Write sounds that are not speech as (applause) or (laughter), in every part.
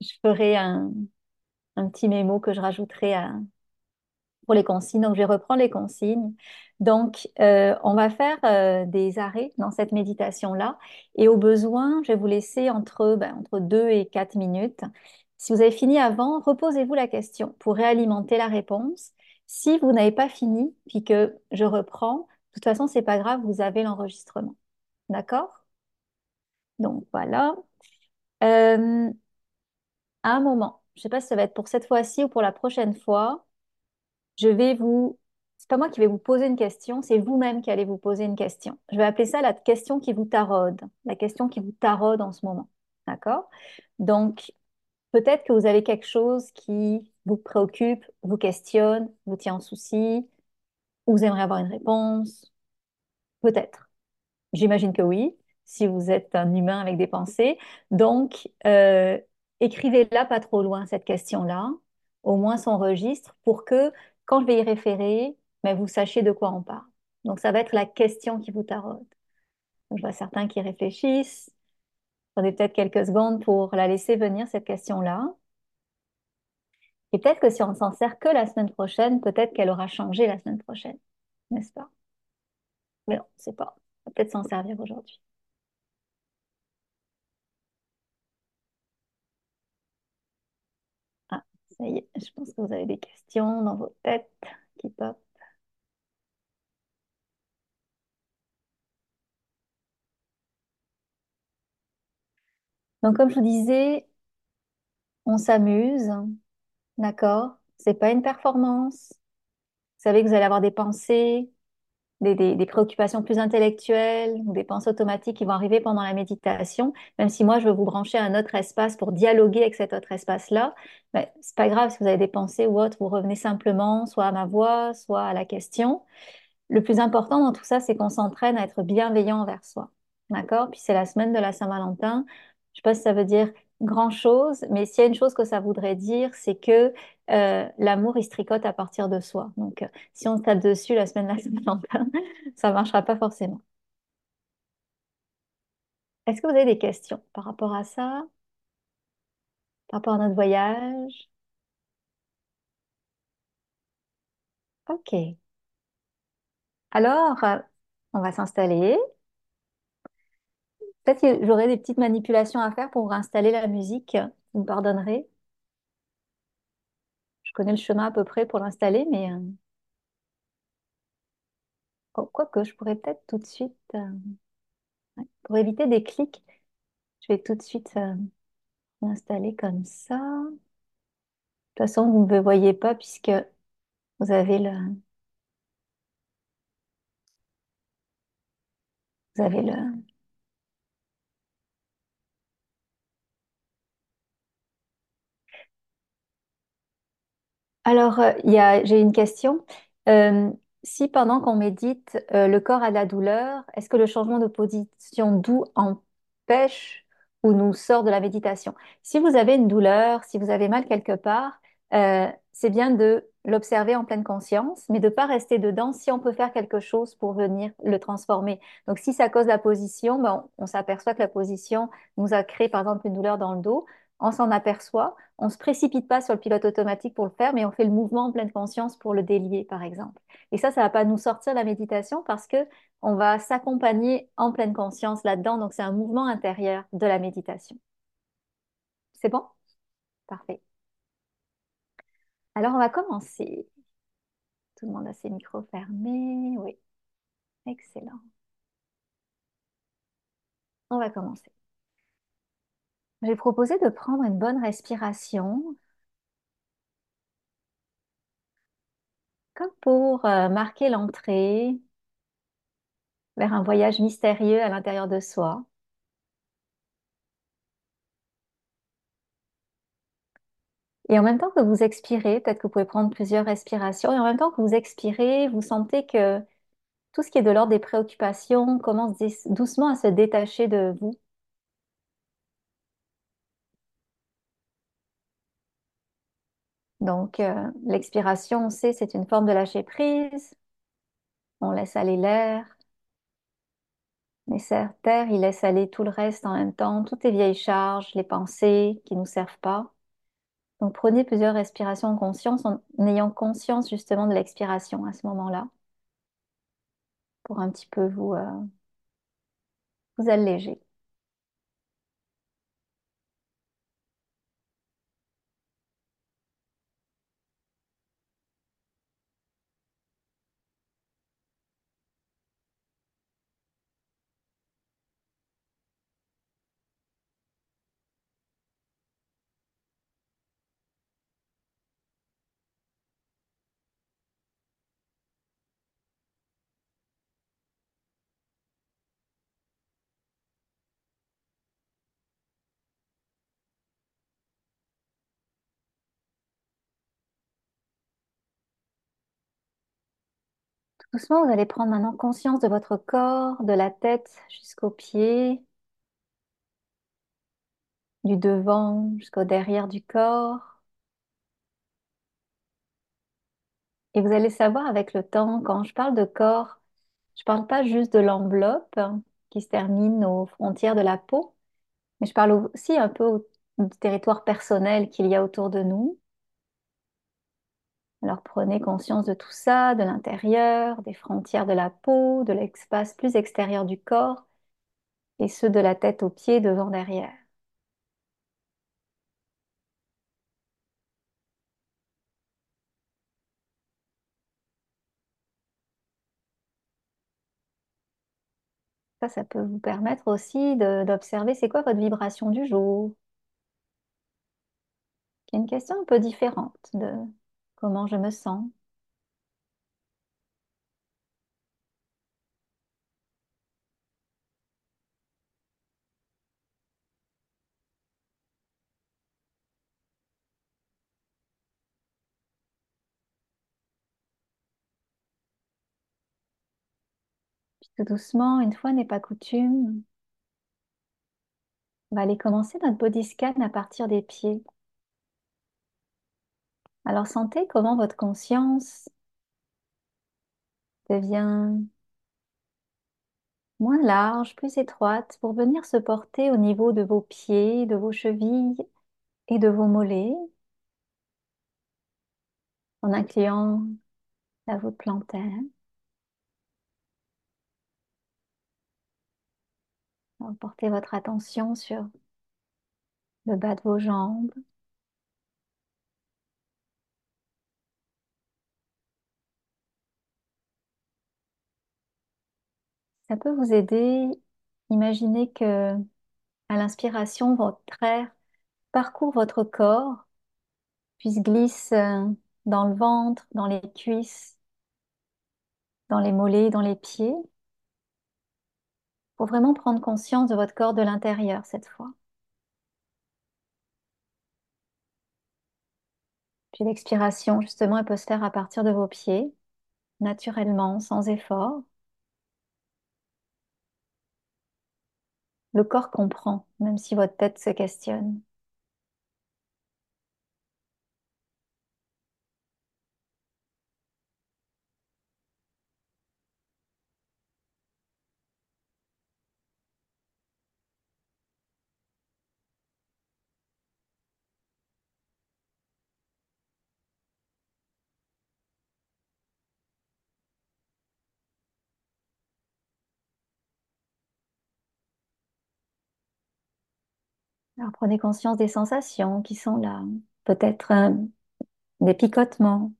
je ferai un, un petit mémo que je rajouterai à, pour les consignes. Donc, je vais reprendre les consignes. Donc, euh, on va faire euh, des arrêts dans cette méditation-là. Et au besoin, je vais vous laisser entre, ben, entre 2 et 4 minutes. Si vous avez fini avant, reposez-vous la question pour réalimenter la réponse. Si vous n'avez pas fini, puis que je reprends, de toute façon, c'est pas grave, vous avez l'enregistrement. D'accord? Donc, voilà. Euh, à un moment, je ne sais pas si ça va être pour cette fois-ci ou pour la prochaine fois, je vais vous, c'est pas moi qui vais vous poser une question, c'est vous-même qui allez vous poser une question. Je vais appeler ça la question qui vous taraude, la question qui vous taraude en ce moment. D'accord? Donc, peut-être que vous avez quelque chose qui vous préoccupe, vous questionne, vous tient en souci, ou vous aimeriez avoir une réponse. Peut-être. J'imagine que oui, si vous êtes un humain avec des pensées. Donc, euh, écrivez-la pas trop loin, cette question-là, au moins son registre, pour que quand je vais y référer, mais vous sachiez de quoi on parle. Donc, ça va être la question qui vous taraude. Je vois certains qui réfléchissent. Prenez peut-être quelques secondes pour la laisser venir, cette question-là. Et peut-être que si on s'en sert que la semaine prochaine, peut-être qu'elle aura changé la semaine prochaine, n'est-ce pas? Mais non, c'est pas. On va peut-être s'en servir aujourd'hui. Ça y est, je pense que vous avez des questions dans vos têtes qui pop. Donc, comme je vous disais, on s'amuse, d'accord? C'est pas une performance. Vous savez que vous allez avoir des pensées, des, des- préoccupations plus intellectuelles ou des pensées automatiques qui vont arriver pendant la méditation. Même si moi, je veux vous brancher à un autre espace pour dialoguer avec cet autre espace-là, mais c'est pas grave si vous avez des pensées ou autres, vous revenez simplement soit à ma voix, soit à la question. Le plus important dans tout ça, c'est qu'on s'entraîne à être bienveillant envers soi. D'accord? Puis c'est la semaine de la Saint-Valentin. Je sais pas si ça veut dire grand-chose, mais s'il y a une chose que ça voudrait dire, c'est que euh, l'amour, il se tricote à partir de soi. Donc, euh, si on se tape dessus la semaine de (laughs) la Saint-Valentin, ça marchera pas forcément. Est-ce que vous avez des questions par rapport à ça, par rapport à notre voyage? Ok. Alors, euh, on va s'installer. Peut-être que j'aurai des petites manipulations à faire pour installer la musique. Vous me pardonnerez? Connais le chemin à peu près pour l'installer, mais euh, oh, quoique, je pourrais peut-être tout de suite, euh, pour éviter des clics, je vais tout de suite euh, l'installer comme ça. De toute façon, vous ne me voyez pas puisque vous avez le, vous avez le, Alors, euh, j'ai une question. Euh, si pendant qu'on médite, euh, le corps a de la douleur, est-ce que le changement de position doux empêche ou nous sort de la méditation? Si vous avez une douleur, si vous avez mal quelque part, c'est bien de l'observer en pleine conscience, mais de ne pas rester dedans si on peut faire quelque chose pour venir le transformer. Donc, si ça cause la position, ben, on s'aperçoit que la position nous a créé, par exemple, une douleur dans le dos. On s'en aperçoit on se précipite pas sur le pilote automatique pour le faire, mais on fait le mouvement en pleine conscience pour le délier, par exemple. Et ça, ça va pas nous sortir de la méditation parce que on va s'accompagner en pleine conscience là-dedans. Donc, c'est un mouvement intérieur de la méditation. C'est bon? Parfait. Alors, on va commencer. Tout le monde a ses micros fermés. Oui, excellent. On va commencer. J'ai proposé de prendre une bonne respiration, comme pour euh, marquer l'entrée vers un voyage mystérieux à l'intérieur de soi. Et en même temps que vous expirez, peut-être que vous pouvez prendre plusieurs respirations, et en même temps que vous expirez, vous sentez que tout ce qui est de l'ordre des préoccupations commence doucement à se détacher de vous. Donc, euh, l'expiration, on sait, c'est une forme de lâcher prise. On laisse aller l'air. Mais terre, il laisse aller tout le reste en même temps, toutes les vieilles charges, les pensées qui nous servent pas. Donc prenez plusieurs respirations en conscience en ayant conscience justement de l'expiration à ce moment-là pour un petit peu vous, euh, vous alléger. Doucement, vous allez prendre maintenant conscience de votre corps, de la tête jusqu'aux pieds, du devant jusqu'au derrière du corps. Et vous allez savoir avec le temps, quand je parle de corps, je parle pas juste de l'enveloppe hein, qui se termine aux frontières de la peau, mais je parle aussi un peu du territoire personnel qu'il y a autour de nous. Alors prenez conscience de tout ça, de l'intérieur, des frontières de la peau, de l'espace plus extérieur du corps et ceux de la tête aux pieds, devant, derrière. Ça, ça peut vous permettre aussi d'observer c'est quoi votre vibration du jour, qui est une question un peu différente comment je me sens? Tout doucement, une fois n'est pas coutume, on va aller commencer notre body scan à partir des pieds. Alors sentez comment votre conscience devient moins large, plus étroite, pour venir se porter au niveau de vos pieds, de vos chevilles et de vos mollets, en incluant la voûte plantaire? Portez votre attention sur le bas de vos jambes, Ça peut vous aider. Imaginez que à l'inspiration, votre air parcourt votre corps, puis se glisse euh, dans le ventre, dans les cuisses, dans les mollets, dans les pieds, pour vraiment prendre conscience de votre corps de l'intérieur cette fois. Puis l'expiration, justement, elle peut se faire à partir de vos pieds, naturellement, sans effort. Le corps comprend, même si votre tête se questionne. Alors prenez conscience des sensations qui sont là. Peut-être euh, des picotements,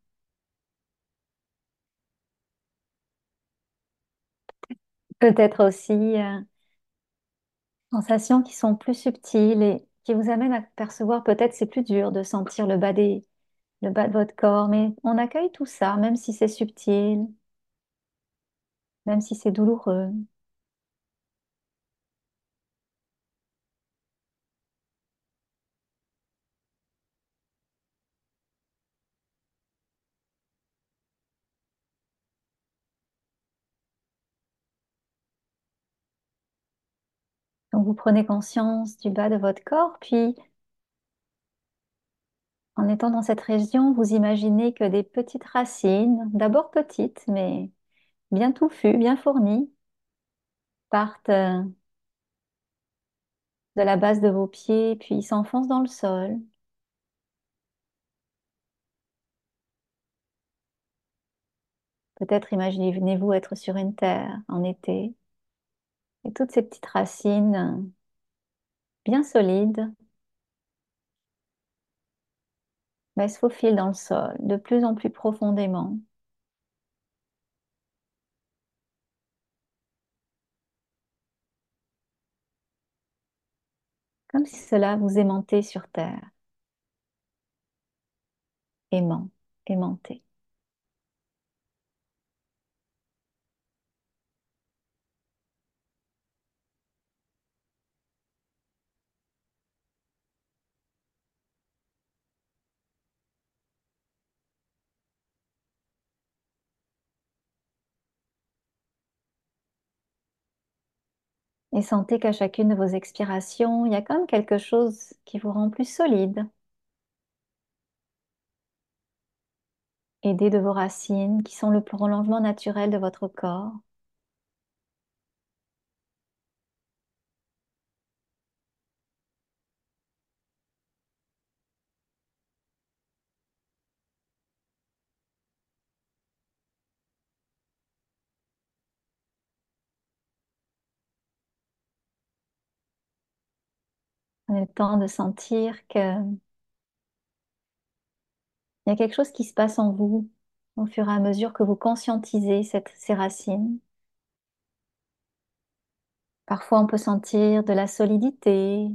peut-être aussi euh, sensations qui sont plus subtiles et qui vous amènent à percevoir peut-être c'est plus dur de sentir le bas le bas de votre corps, mais on accueille tout ça, même si c'est subtil, même si c'est douloureux. Vous prenez conscience du bas de votre corps, puis en étant dans cette région, vous imaginez que des petites racines, d'abord petites, mais bien touffues, bien fournies, partent euh, de la base de vos pieds, puis s'enfoncent dans le sol. Peut-être imaginez-vous être sur une terre en été, toutes ces petites racines euh, bien solides ben, se faufilent dans le sol de plus en plus profondément. Comme si cela vous aimantait sur terre. Aimant, aimanté. Et sentez qu'à chacune de vos expirations, il y a comme quelque chose qui vous rend plus solide. Aidé de vos racines qui sont le prolongement naturel de votre corps. Le temps de sentir que il y a quelque chose qui se passe en vous au fur et à mesure que vous conscientisez cette, ces racines. Parfois, on peut sentir de la solidité,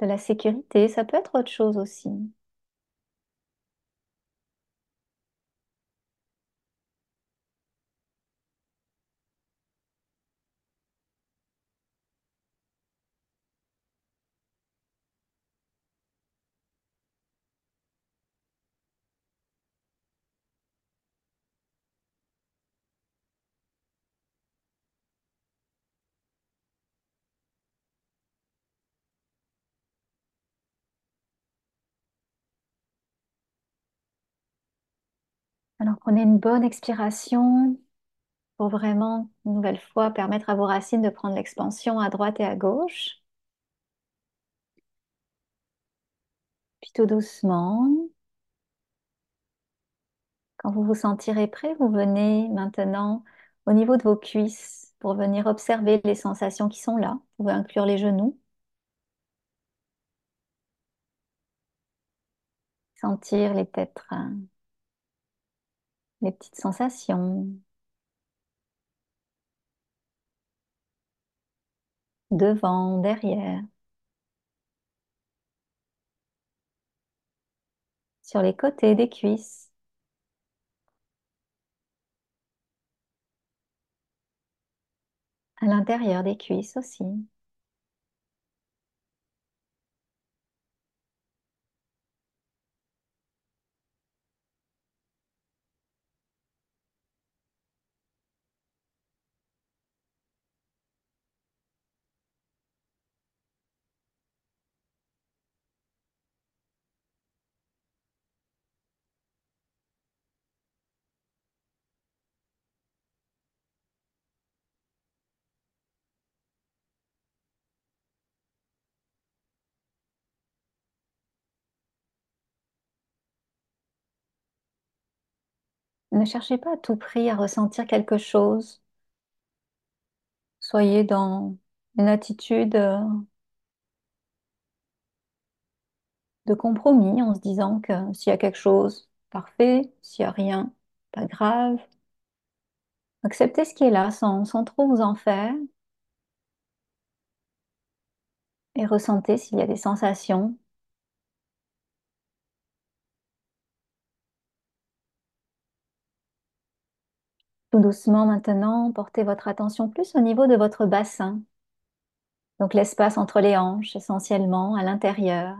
de la sécurité. Ça peut être autre chose aussi. Alors prenez une bonne expiration pour vraiment, une nouvelle fois, permettre à vos racines de prendre l'expansion à droite et à gauche. Puis doucement, quand vous vous sentirez prêt, vous venez maintenant au niveau de vos cuisses pour venir observer les sensations qui sont là. Vous pouvez inclure les genoux. Sentir les euh, les petites sensations devant, derrière, sur les côtés des cuisses. à l'intérieur des cuisses aussi. Ne cherchez pas à tout prix à ressentir quelque chose. Soyez dans une attitude euh, de compromis en se disant que s'il y a quelque chose, parfait, s'il n'y a rien, pas grave. Acceptez ce qui est là sans, sans trop vous en faire et ressentez s'il y a des sensations. Doucement maintenant, portez votre attention plus au niveau de votre bassin. Donc l'espace entre les hanches essentiellement à l'intérieur.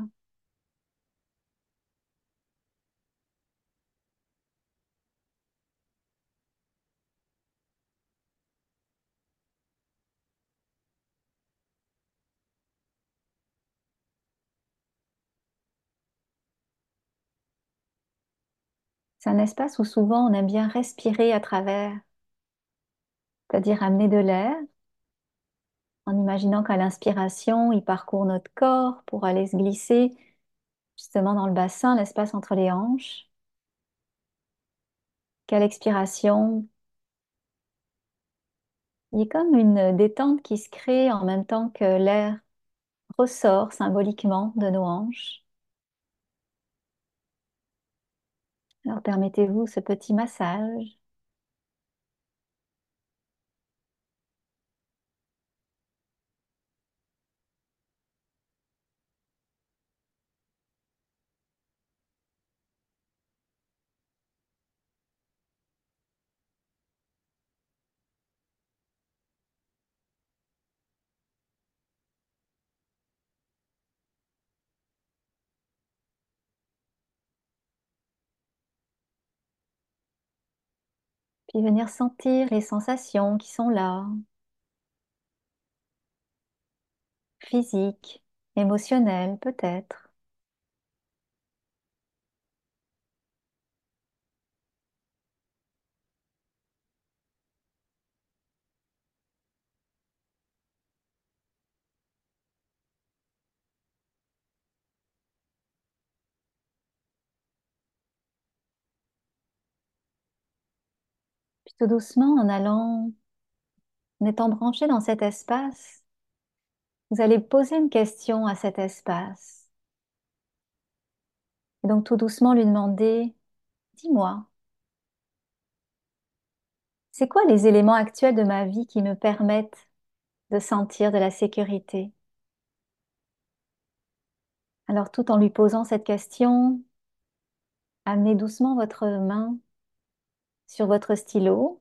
C'est un espace où souvent on aime bien respirer à travers. C'est-à-dire amener de l'air en imaginant qu'à l'inspiration, il parcourt notre corps pour aller se glisser justement dans le bassin, l'espace entre les hanches. Qu'à l'expiration, il y a comme une détente qui se crée en même temps que l'air ressort symboliquement de nos hanches. Alors permettez-vous ce petit massage. Puis venir sentir les sensations qui sont là, physiques, émotionnelles peut-être. Puis tout doucement, en allant, en étant branché dans cet espace, vous allez poser une question à cet espace. Et donc tout doucement lui demander, dis-moi, c'est quoi les éléments actuels de ma vie qui me permettent de sentir de la sécurité? Alors tout en lui posant cette question, amenez doucement votre main sur votre stylo.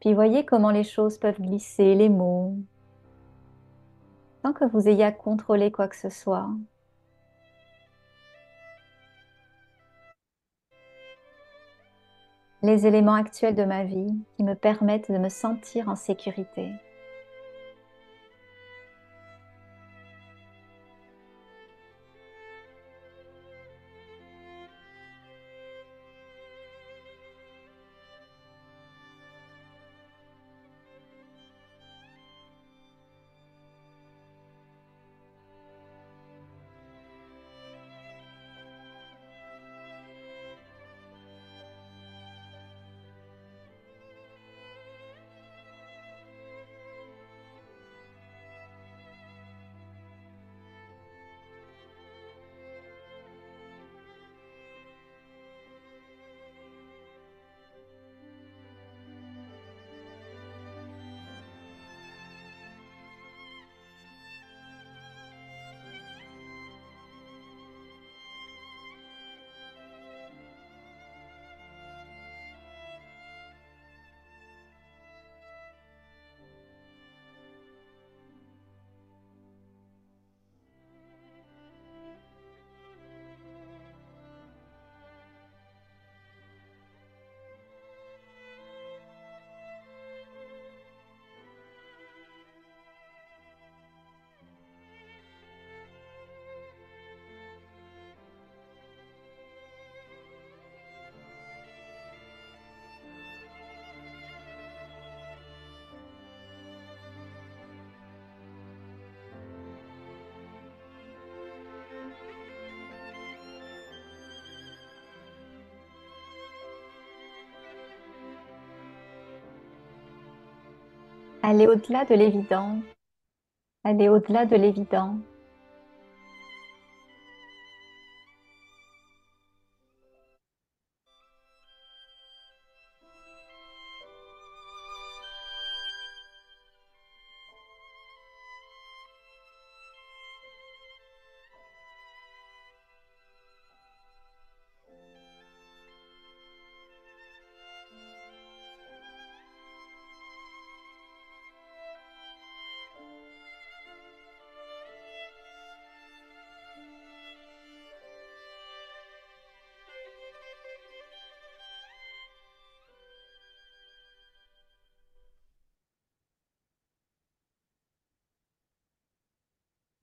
Puis voyez comment les choses peuvent glisser, les mots, sans que vous ayez à contrôler quoi que ce soit. Les éléments actuels de ma vie qui me permettent de me sentir en sécurité. Aller au-delà de l'évident. Aller au-delà de l'évident.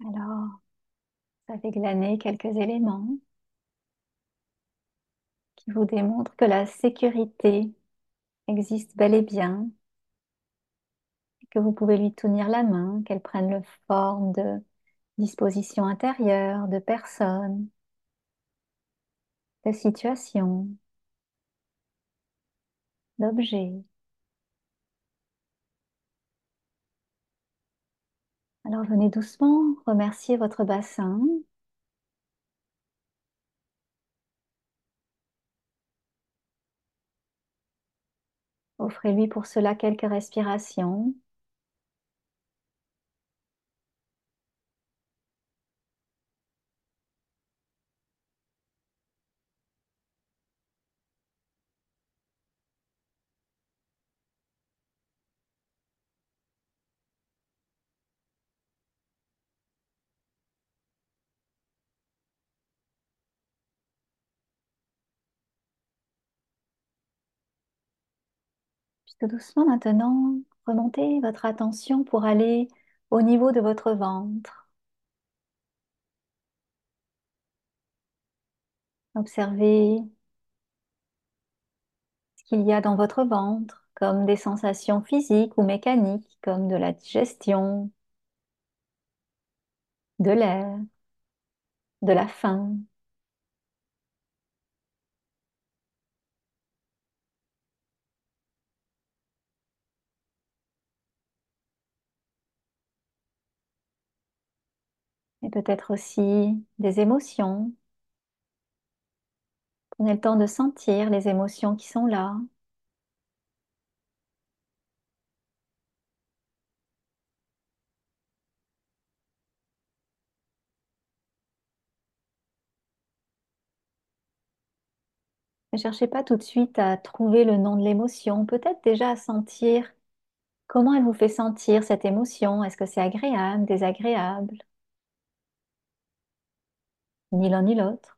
Alors, vous avez glané quelques éléments qui vous démontrent que la sécurité existe bel et bien, que vous pouvez lui tenir la main, qu'elle prenne le forme de disposition intérieure, de personne, de situation, d'objet. Alors venez doucement remercier votre bassin. Offrez-lui pour cela quelques respirations. Tout doucement maintenant, remontez votre attention pour aller au niveau de votre ventre? Observez ce qu'il y a dans votre ventre, comme des sensations physiques ou mécaniques, comme de la digestion, de l'air, de la faim. Peut-être aussi des émotions. Prenez le temps de sentir les émotions qui sont là. Ne cherchez pas tout de suite à trouver le nom de l'émotion, peut-être déjà à sentir comment elle vous fait sentir cette émotion. Est-ce que c'est agréable, désagréable? Ni l'un ni l'autre.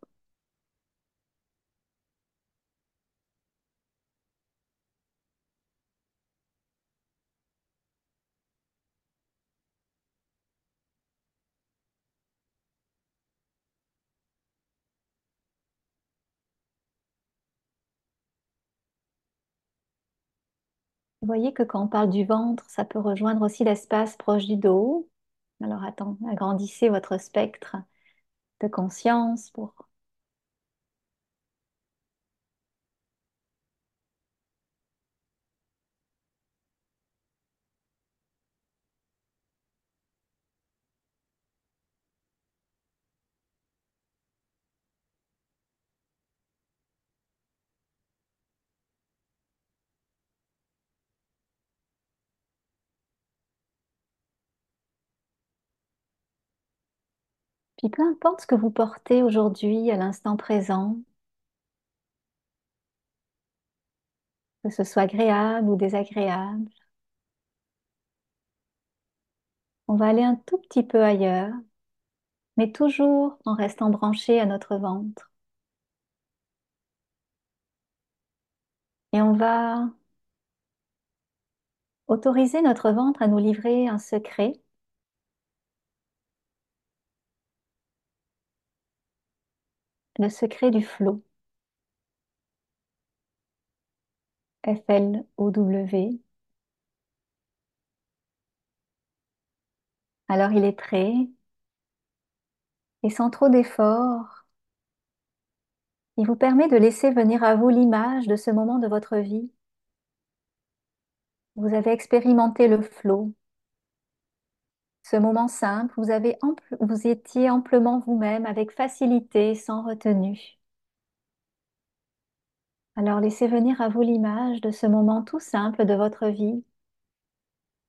Vous voyez que quand on parle du ventre, ça peut rejoindre aussi l'espace proche du dos. Alors attends, agrandissez votre spectre de conscience pour Puis peu importe ce que vous portez aujourd'hui à l'instant présent, que ce soit agréable ou désagréable, on va aller un tout petit peu ailleurs, mais toujours en restant branché à notre ventre. Et on va autoriser notre ventre à nous livrer un secret. Le secret du flot. F-L-O-W. Alors il est prêt et sans trop d'effort, il vous permet de laisser venir à vous l'image de ce moment de votre vie. Vous avez expérimenté le flot, ce moment simple, vous avez étiez amplement vous-même avec facilité, sans retenue. Alors laissez venir à vous l'image de ce moment tout simple de votre vie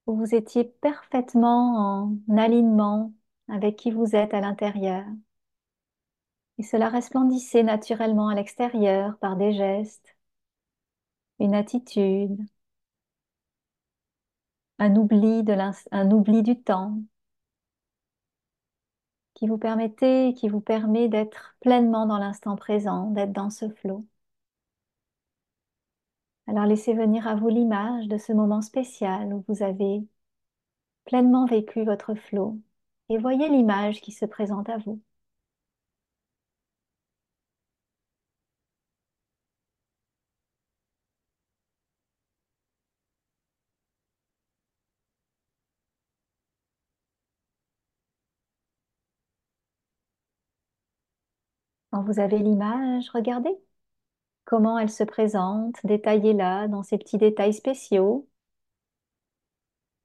où vous étiez parfaitement en alignement avec qui vous êtes à l'intérieur. Et cela resplendissait naturellement à l'extérieur par des gestes, une attitude, un oubli, du temps qui vous permettait, qui vous permet d'être pleinement dans l'instant présent, d'être dans ce flot. Alors laissez venir à vous l'image de ce moment spécial où vous avez pleinement vécu votre flot et voyez l'image qui se présente à vous. Vous avez l'image, regardez comment elle se présente, détaillez-la dans ces petits détails spéciaux,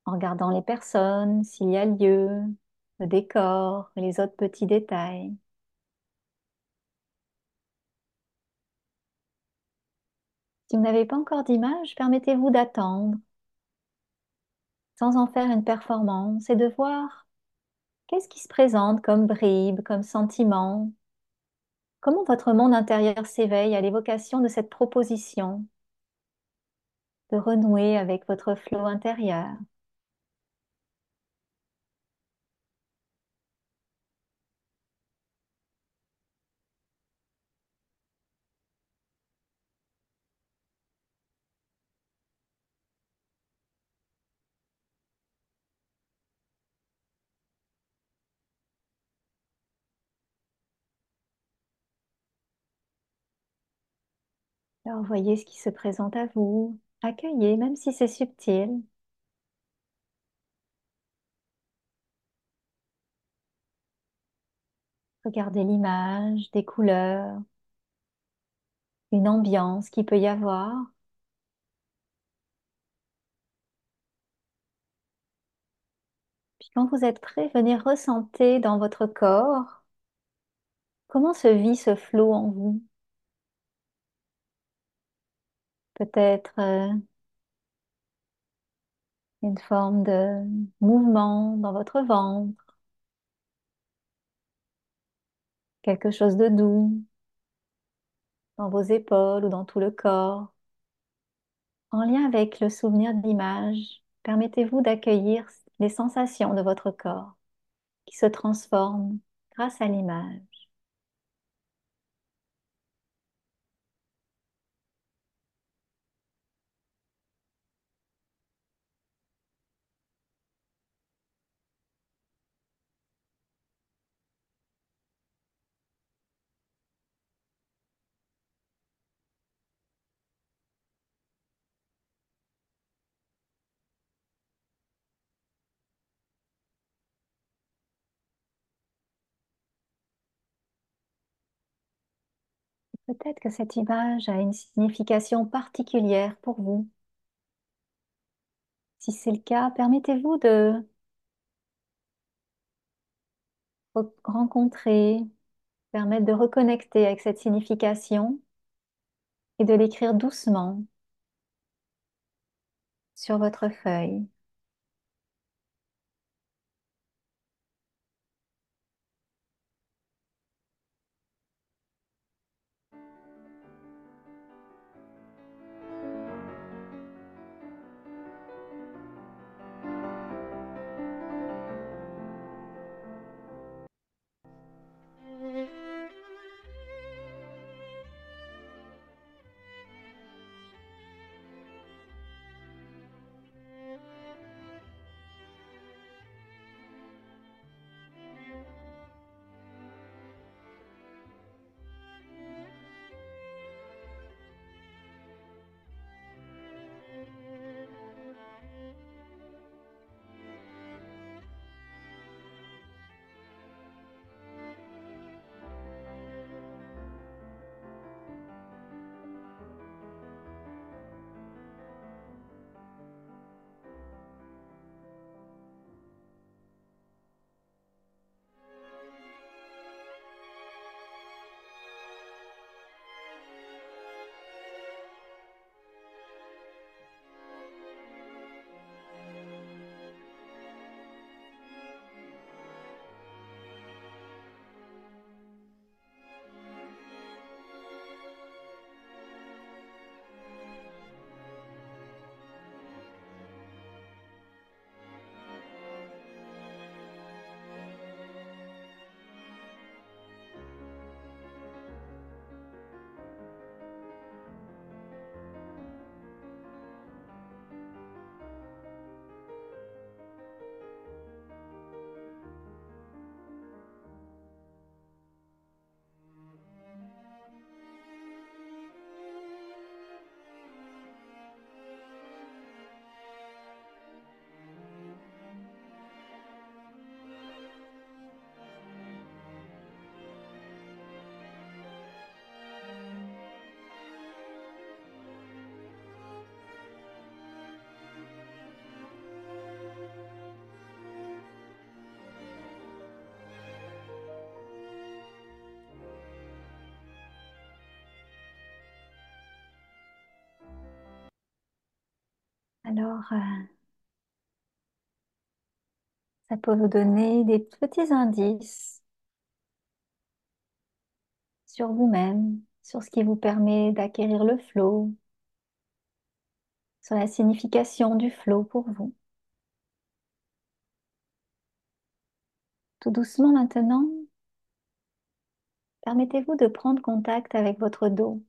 en regardant les personnes, s'il y a lieu, le décor les autres petits détails. Si vous n'avez pas encore d'image, permettez-vous d'attendre. Sans en faire une performance et de voir qu'est-ce qui se présente comme bribe, comme sentiment, comment votre monde intérieur s'éveille à l'évocation de cette proposition de renouer avec votre flot intérieur? Voyez ce qui se présente à vous, accueillez, même si c'est subtil. Regardez l'image, des couleurs, une ambiance qui peut y avoir. Puis quand vous êtes prêt, venez ressentir dans votre corps comment se vit ce flot en vous. Peut-être euh, une forme de mouvement dans votre ventre, quelque chose de doux dans vos épaules ou dans tout le corps. En lien avec le souvenir de l'image, permettez-vous d'accueillir les sensations de votre corps qui se transforment grâce à l'image. Peut-être que cette image a une signification particulière pour vous. Si c'est le cas, permettez-vous de rencontrer, permettre de reconnecter avec cette signification et de l'écrire doucement sur votre feuille. Alors, euh, ça peut vous donner des petits indices sur vous-même, sur ce qui vous permet d'acquérir le flow, sur la signification du flow pour vous. Tout doucement maintenant, permettez-vous de prendre contact avec votre dos.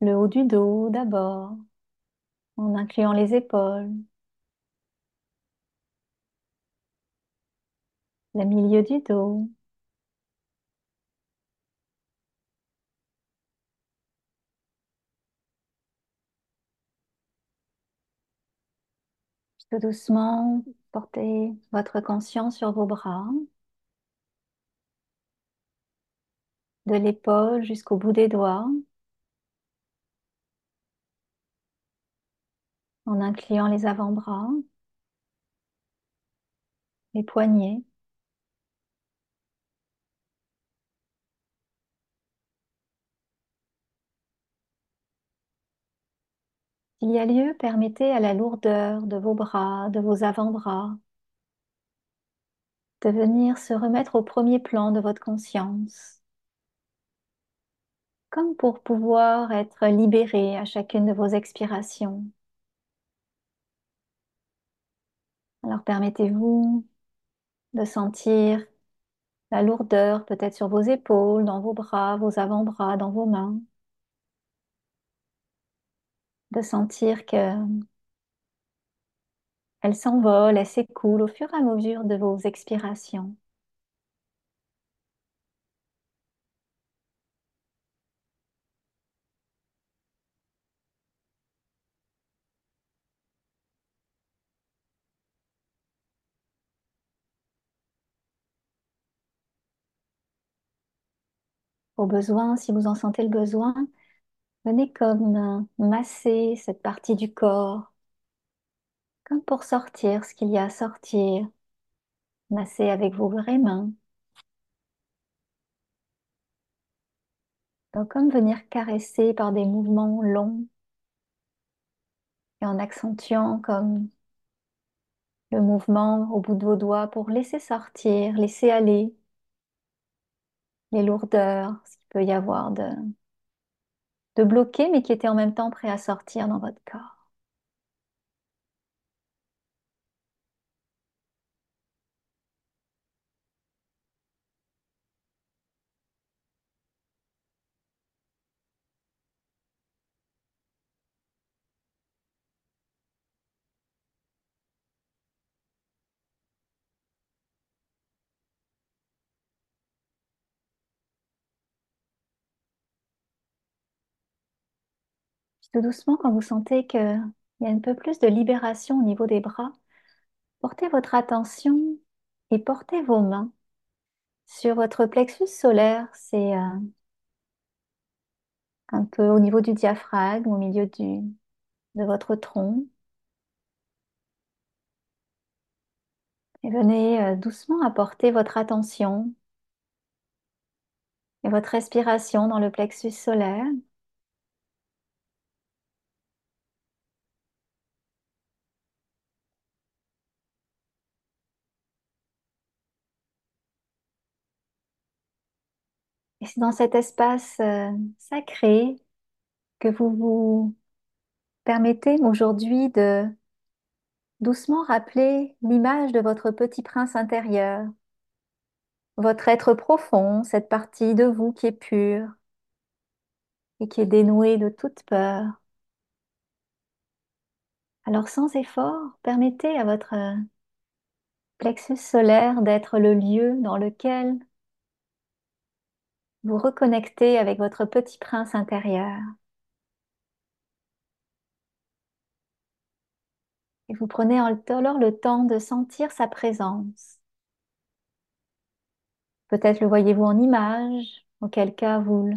Le haut du dos d'abord, en incluant les épaules, le milieu du dos, Tout doucement, portez votre conscience sur vos bras, de l'épaule jusqu'au bout des doigts, en incluant les avant-bras, les poignets. S'il y a lieu, permettez à la lourdeur de vos bras, de vos avant-bras, de venir se remettre au premier plan de votre conscience, comme pour pouvoir être libéré à chacune de vos expirations. Alors permettez-vous de sentir la lourdeur peut-être sur vos épaules, dans vos bras, vos avant-bras, dans vos mains. De sentir que elle s'envole, elle s'écoule au fur et à mesure de vos expirations. Au besoin, si vous en sentez le besoin, venez comme masser cette partie du corps, comme pour sortir ce qu'il y a à sortir. Masser avec vos vraies mains. Donc comme venir caresser par des mouvements longs et en accentuant comme le mouvement au bout de vos doigts pour laisser sortir, laisser aller les lourdeurs, ce qu'il peut y avoir de, de bloqué, mais qui était en même temps prêt à sortir dans votre corps. Doucement, quand vous sentez qu'il y a un peu plus de libération au niveau des bras, portez votre attention et portez vos mains sur votre plexus solaire. C'est euh, un peu au niveau du diaphragme, au milieu de votre tronc. Et venez euh, doucement apporter votre attention et votre respiration dans le plexus solaire. C'est dans cet espace euh, sacré que vous vous permettez aujourd'hui de doucement rappeler l'image de votre petit prince intérieur, votre être profond, cette partie de vous qui est pure et qui est dénouée de toute peur. Alors sans effort, permettez à votre plexus solaire d'être le lieu dans lequel vous reconnectez avec votre petit prince intérieur. Et vous prenez alors le temps de sentir sa présence. Peut-être le voyez-vous en image, auquel cas vous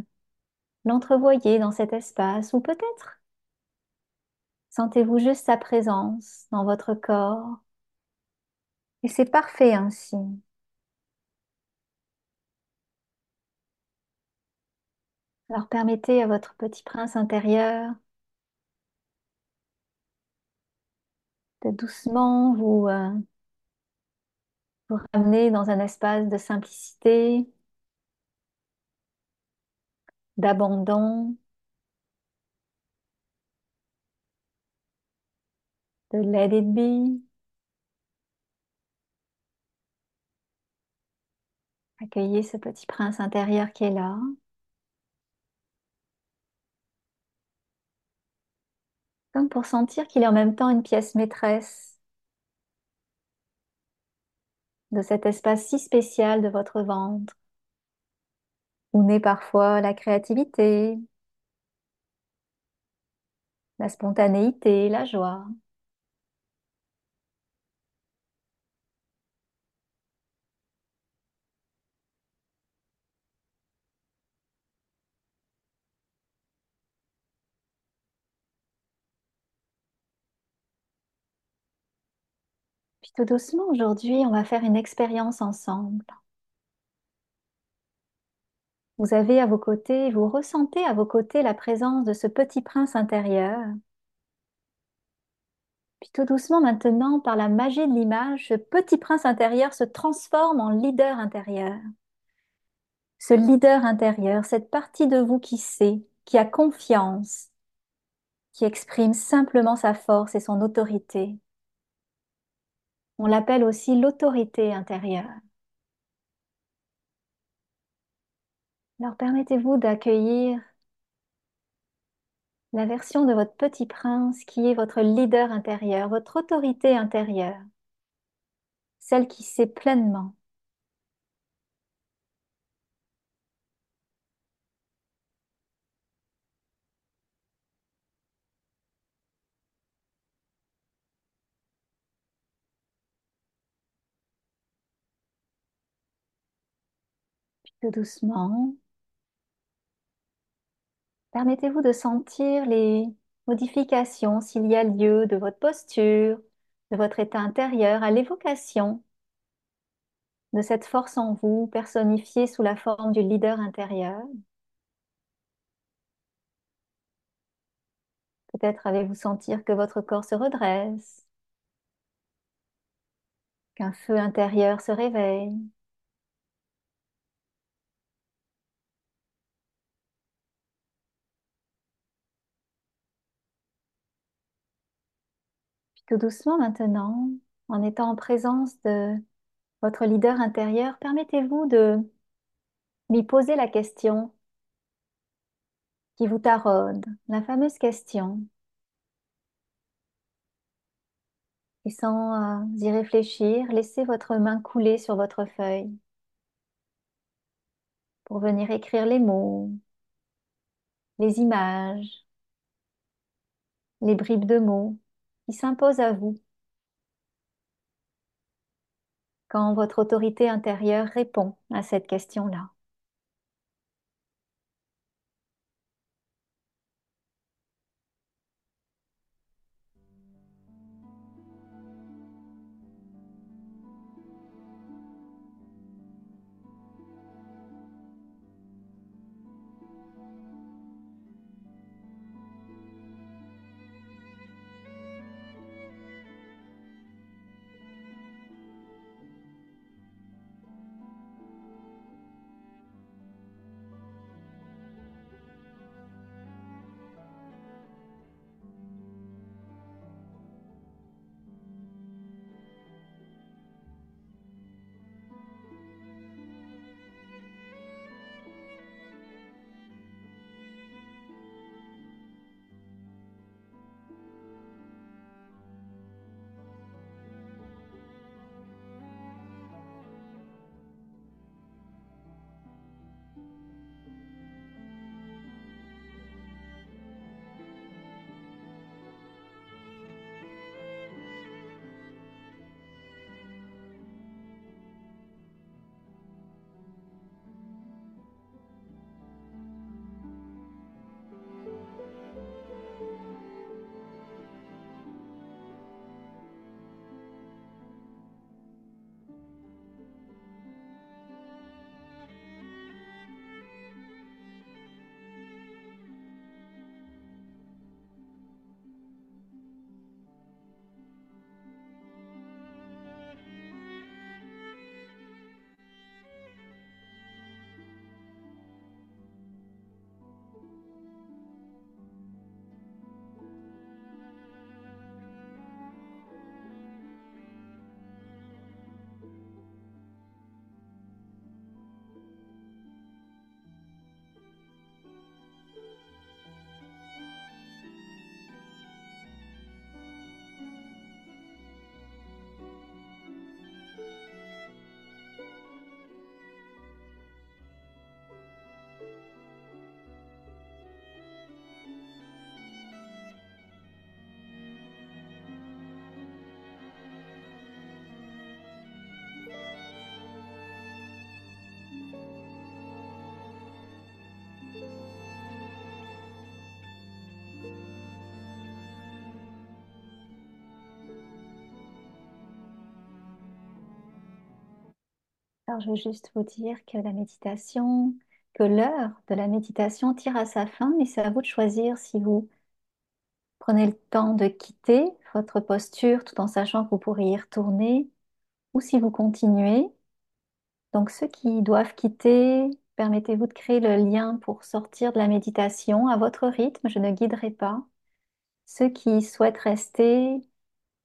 l'entrevoyez dans cet espace, ou peut-être sentez-vous juste sa présence dans votre corps. Et c'est parfait ainsi. Alors permettez à votre petit prince intérieur de doucement euh, vous, ramener dans un espace de simplicité, d'abandon, de let it be. Accueillez ce petit prince intérieur qui est là. Pour sentir qu'il est en même temps une pièce maîtresse de cet espace si spécial de votre ventre, où naît parfois la créativité, la spontanéité, la joie. Puis tout doucement, aujourd'hui, on va faire une expérience ensemble. Vous avez à vos côtés, vous ressentez à vos côtés la présence de ce petit prince intérieur. Puis tout doucement maintenant, par la magie de l'image, ce petit prince intérieur se transforme en leader intérieur. Ce leader intérieur, cette partie de vous qui sait, qui a confiance, qui exprime simplement sa force et son autorité. On l'appelle aussi l'autorité intérieure. Alors permettez-vous d'accueillir la version de votre petit prince qui est votre leader intérieur, votre autorité intérieure, celle qui sait pleinement tout doucement. Permettez-vous de sentir les modifications s'il y a lieu de votre posture, de votre état intérieur à l'évocation de cette force en vous personnifiée sous la forme du leader intérieur. Peut-être avez-vous sentir que votre corps se redresse, qu'un feu intérieur se réveille. Tout doucement maintenant, en étant en présence de votre leader intérieur, permettez-vous de lui poser la question qui vous taraude, la fameuse question. Et sans euh, y réfléchir, laissez votre main couler sur votre feuille pour venir écrire les mots, les images, les bribes de mots qui s'impose à vous quand votre autorité intérieure répond à cette question-là. Alors, je vais juste vous dire que la méditation, que l'heure de la méditation tire à sa fin, mais c'est à vous de choisir si vous prenez le temps de quitter votre posture tout en sachant que vous pourriez y retourner ou si vous continuez. Donc, ceux qui doivent quitter, permettez-vous de créer le lien pour sortir de la méditation à votre rythme. Je ne guiderai pas. Ceux qui souhaitent rester,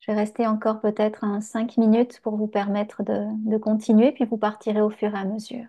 je vais rester encore peut-être un 5 minutes pour vous permettre de, de continuer, puis vous partirez au fur et à mesure.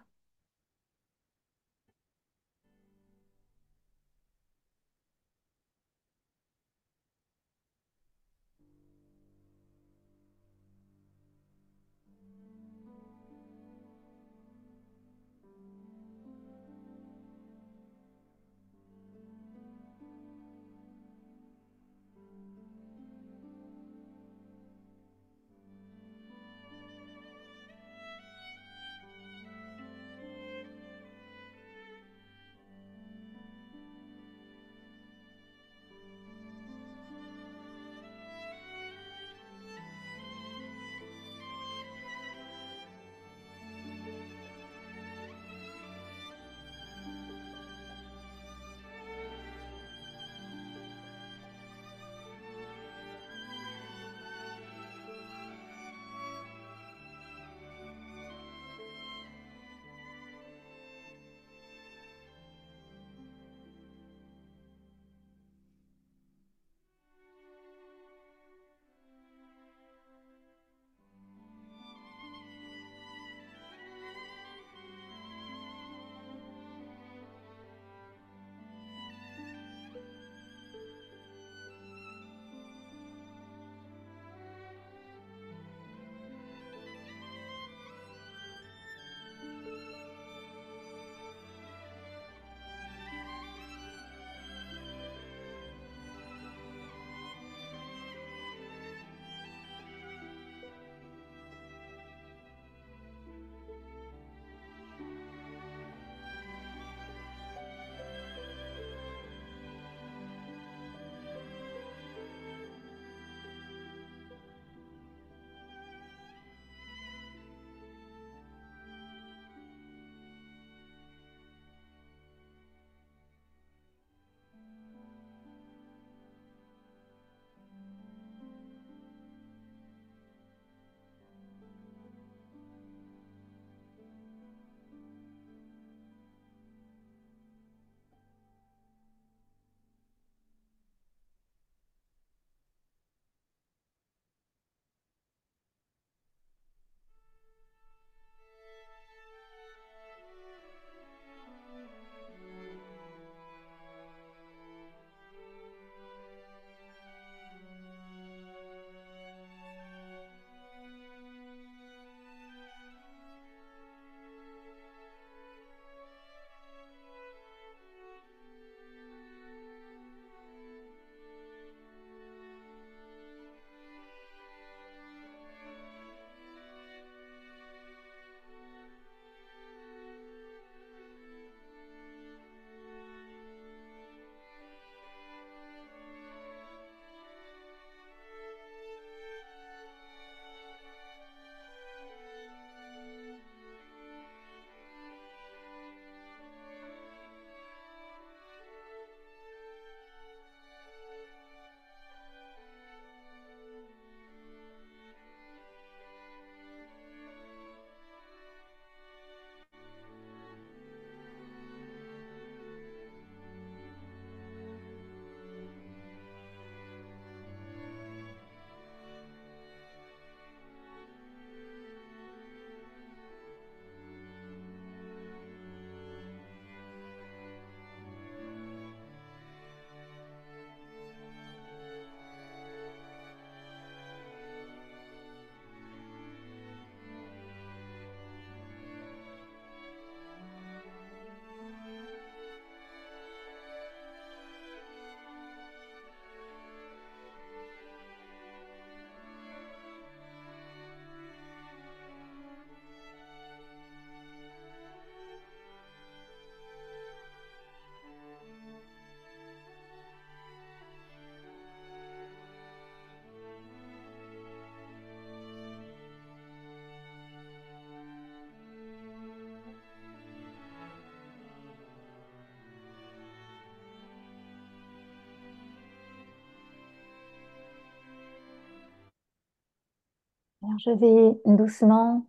Je vais doucement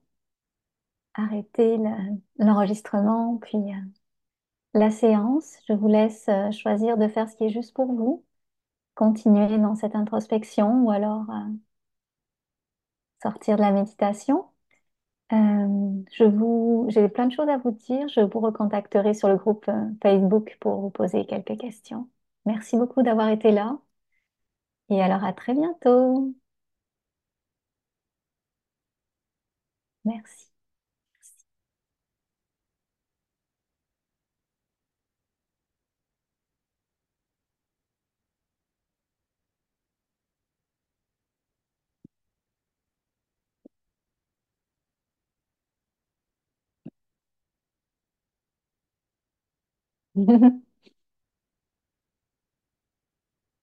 arrêter le- l'enregistrement, puis euh, la séance. Je vous laisse euh, choisir de faire ce qui est juste pour vous. Continuer dans cette introspection ou alors euh, sortir de la méditation. J'ai plein de choses à vous dire. Je vous recontacterai sur le groupe Facebook pour vous poser quelques questions. Merci beaucoup d'avoir été là et alors à très bientôt. Merci. (laughs)